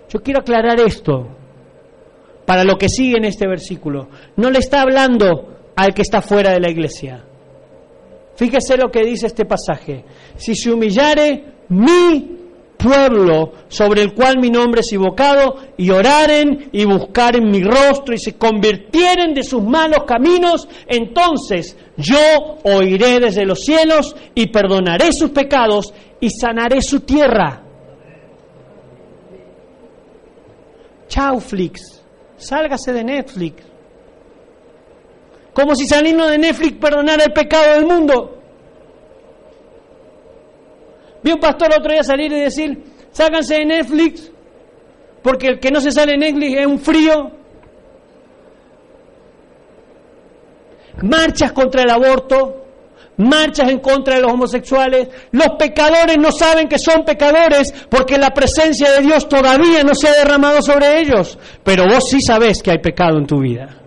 Yo quiero aclarar esto para lo que sigue en este versículo. No le está hablando al que está fuera de la iglesia. Fíjese lo que dice este pasaje. Si se humillare mi pueblo sobre el cual mi nombre es invocado, y oraren y buscaren mi rostro y se convirtieren de sus malos caminos, entonces yo oiré desde los cielos y perdonaré sus pecados y sanaré su tierra. Chau, Flix. Sálgase de Netflix. Como si saliendo de Netflix perdonara el pecado del mundo. Vi un pastor otro día salir y decir, ságanse de Netflix, porque el que no se sale de Netflix es un frío. Marchas contra el aborto, marchas en contra de los homosexuales. Los pecadores no saben que son pecadores porque la presencia de Dios todavía no se ha derramado sobre ellos. Pero vos sí sabés que hay pecado en tu vida.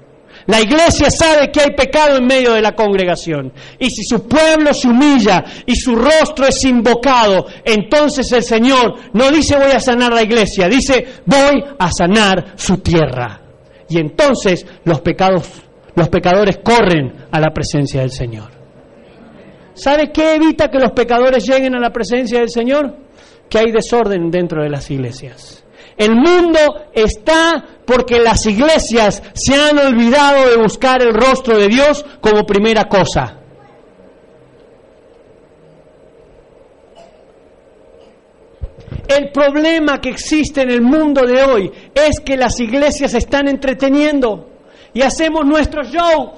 La iglesia sabe que hay pecado en medio de la congregación. Y si su pueblo se humilla y su rostro es invocado, entonces el Señor no dice voy a sanar la iglesia, dice voy a sanar su tierra. Y entonces los pecados, los pecadores corren a la presencia del Señor. ¿Sabe qué evita que los pecadores lleguen a la presencia del Señor? Que hay desorden dentro de las iglesias. El mundo está porque las iglesias se han olvidado de buscar el rostro de Dios como primera cosa. El problema que existe en el mundo de hoy es que las iglesias se están entreteniendo y hacemos nuestros shows.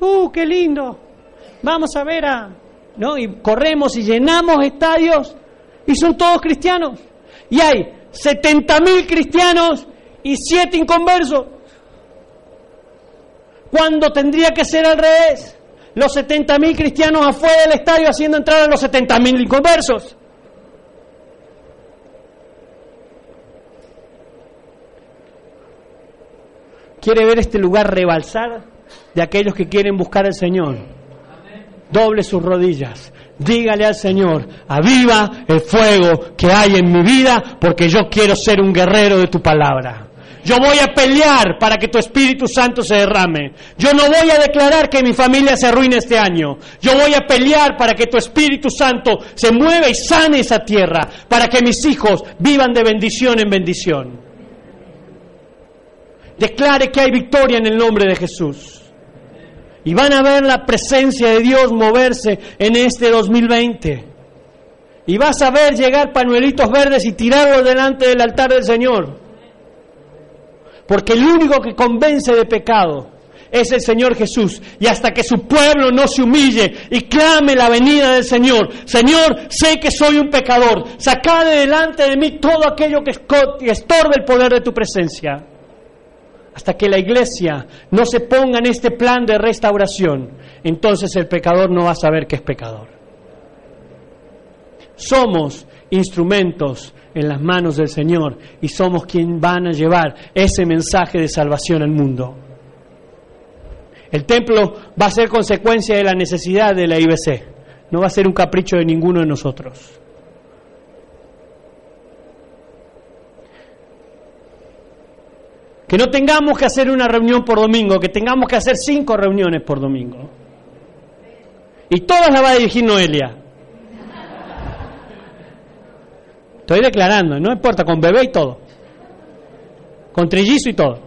¡Uh, qué lindo! Vamos a ver a... ¿No? Y corremos y llenamos estadios y son todos cristianos. Y hay 70.000 cristianos y 7 inconversos. Cuando tendría que ser al revés. Los 70.000 cristianos afuera del estadio haciendo entrar a los 70.000 inconversos. ¿Quiere ver este lugar rebalsar de aquellos que quieren buscar al Señor? Doble sus rodillas, Dígale al Señor, aviva el fuego que hay en mi vida porque yo quiero ser un guerrero de tu palabra. Yo voy a pelear para que tu Espíritu Santo se derrame. Yo no voy a declarar que mi familia se arruine este año. Yo voy a pelear para que tu Espíritu Santo se mueva y sane esa tierra, para que mis hijos vivan de bendición en bendición. Declare que hay victoria en el nombre de Jesús. Y van a ver la presencia de Dios moverse en este 2020. Y vas a ver llegar panuelitos verdes y tirarlos delante del altar del Señor. Porque el único que convence de pecado es el Señor Jesús. Y hasta que su pueblo no se humille y clame la venida del Señor, Señor, sé que soy un pecador, saca de delante de mí todo aquello que estorbe el poder de tu presencia hasta que la iglesia no se ponga en este plan de restauración, entonces el pecador no va a saber que es pecador. Somos instrumentos en las manos del Señor y somos quienes van a llevar ese mensaje de salvación al mundo. El templo va a ser consecuencia de la necesidad de la IBC, no va a ser un capricho de ninguno de nosotros. Que no tengamos que hacer una reunión por domingo, que tengamos que hacer cinco reuniones por domingo. Y todas las va a dirigir Noelia. Estoy declarando, no importa, con bebé y todo. Con trillizo y todo.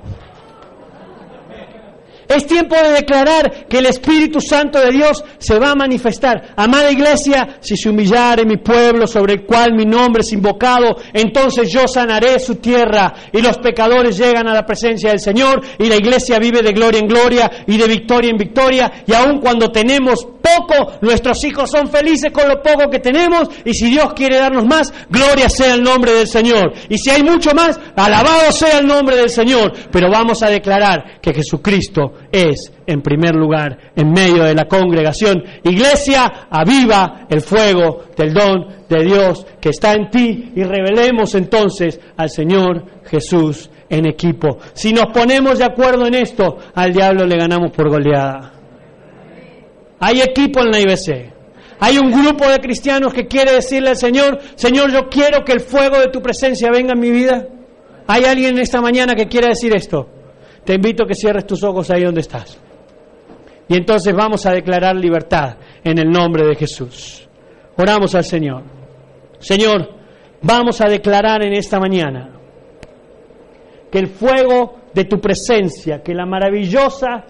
Es tiempo de declarar que el Espíritu Santo de Dios se va a manifestar. Amada iglesia, si se humillare mi pueblo sobre el cual mi nombre es invocado, entonces yo sanaré su tierra y los pecadores llegan a la presencia del Señor y la iglesia vive de gloria en gloria y de victoria en victoria y aun cuando tenemos poco, nuestros hijos son felices con lo poco que tenemos y si Dios quiere darnos más, gloria sea el nombre del Señor. Y si hay mucho más, alabado sea el nombre del Señor. Pero vamos a declarar que Jesucristo es en primer lugar en medio de la congregación. Iglesia, aviva el fuego del don de Dios que está en ti y revelemos entonces al Señor Jesús en equipo. Si nos ponemos de acuerdo en esto, al diablo le ganamos por goleada. Hay equipo en la IBC. Hay un grupo de cristianos que quiere decirle al Señor, Señor, yo quiero que el fuego de tu presencia venga en mi vida. ¿Hay alguien en esta mañana que quiera decir esto? Te invito a que cierres tus ojos ahí donde estás. Y entonces vamos a declarar libertad en el nombre de Jesús. Oramos al Señor. Señor, vamos a declarar en esta mañana que el fuego de tu presencia, que la maravillosa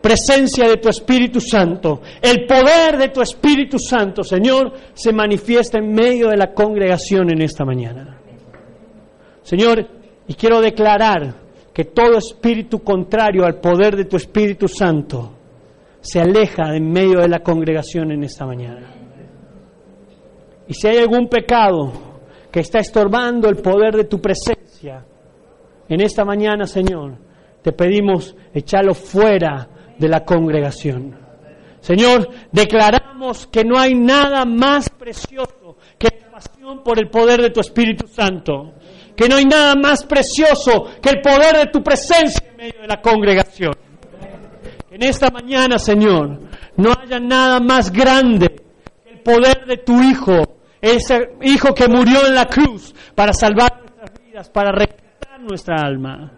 presencia de tu Espíritu Santo, el poder de tu Espíritu Santo, Señor, se manifiesta en medio de la congregación en esta mañana. Señor, y quiero declarar que todo espíritu contrario al poder de tu Espíritu Santo se aleja en medio de la congregación en esta mañana. Y si hay algún pecado que está estorbando el poder de tu presencia, en esta mañana, Señor, te pedimos echarlo fuera de la congregación. Señor, declaramos que no hay nada más precioso que la pasión por el poder de tu Espíritu Santo, que no hay nada más precioso que el poder de tu presencia en medio de la congregación. En esta mañana, Señor, no haya nada más grande que el poder de tu Hijo, ese Hijo que murió en la cruz para salvar nuestras vidas, para rescatar nuestra alma.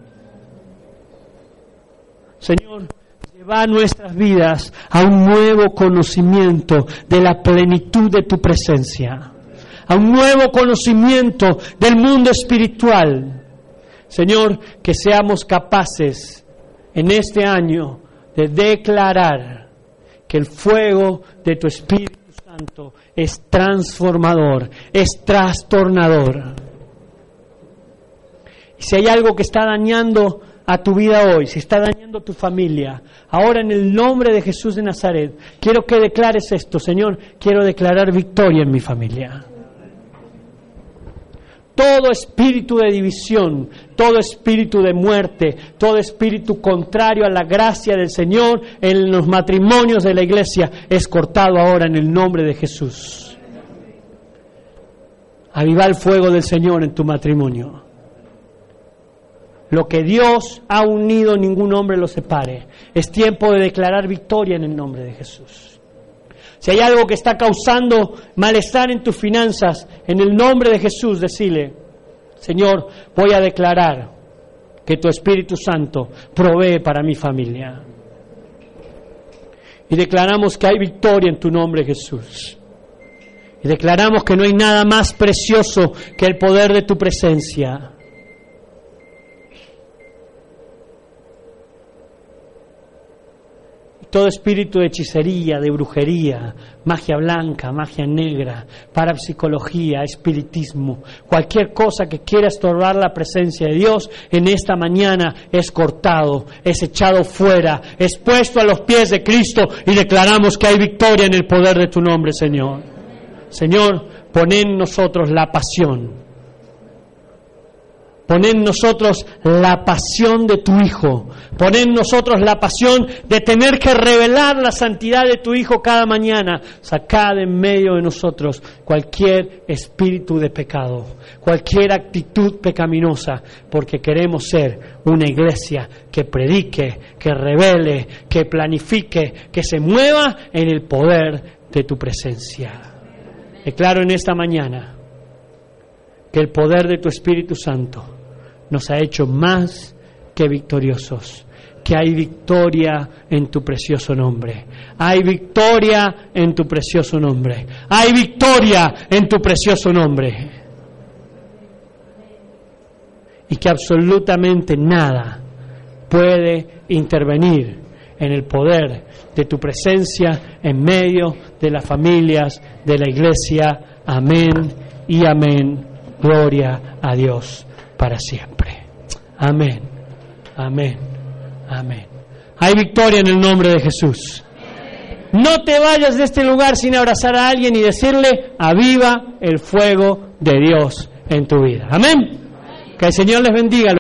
Señor, lleva nuestras vidas a un nuevo conocimiento de la plenitud de tu presencia, a un nuevo conocimiento del mundo espiritual. Señor, que seamos capaces en este año de declarar que el fuego de tu Espíritu Santo es transformador, es trastornador. Y si hay algo que está dañando a tu vida hoy, si está dañando tu familia, ahora en el nombre de Jesús de Nazaret, quiero que declares esto, Señor, quiero declarar victoria en mi familia. Todo espíritu de división, todo espíritu de muerte, todo espíritu contrario a la gracia del Señor en los matrimonios de la iglesia es cortado ahora en el nombre de Jesús. Aviva el fuego del Señor en tu matrimonio. Lo que Dios ha unido, ningún hombre lo separe. Es tiempo de declarar victoria en el nombre de Jesús. Si hay algo que está causando malestar en tus finanzas, en el nombre de Jesús, decile, Señor, voy a declarar que tu Espíritu Santo provee para mi familia. Y declaramos que hay victoria en tu nombre, Jesús. Y declaramos que no hay nada más precioso que el poder de tu presencia. Todo espíritu de hechicería, de brujería, magia blanca, magia negra, parapsicología, espiritismo, cualquier cosa que quiera estorbar la presencia de Dios, en esta mañana es cortado, es echado fuera, es puesto a los pies de Cristo y declaramos que hay victoria en el poder de tu nombre, Señor. Señor, pon en nosotros la pasión Pon en nosotros la pasión de tu Hijo. Pon en nosotros la pasión de tener que revelar la santidad de tu Hijo cada mañana. Sacad en medio de nosotros cualquier espíritu de pecado, cualquier actitud pecaminosa, porque queremos ser una iglesia que predique, que revele, que planifique, que se mueva en el poder de tu presencia. Declaro en esta mañana que el poder de tu Espíritu Santo nos ha hecho más que victoriosos, que hay victoria en tu precioso nombre. Hay victoria en tu precioso nombre. Hay victoria en tu precioso nombre. Y que absolutamente nada puede intervenir en el poder de tu presencia en medio de las familias de la iglesia. Amén y amén. Gloria a Dios para siempre. Amén, amén, amén. Hay victoria en el nombre de Jesús. No te vayas de este lugar sin abrazar a alguien y decirle, aviva el fuego de Dios en tu vida. Amén. Que el Señor les bendiga.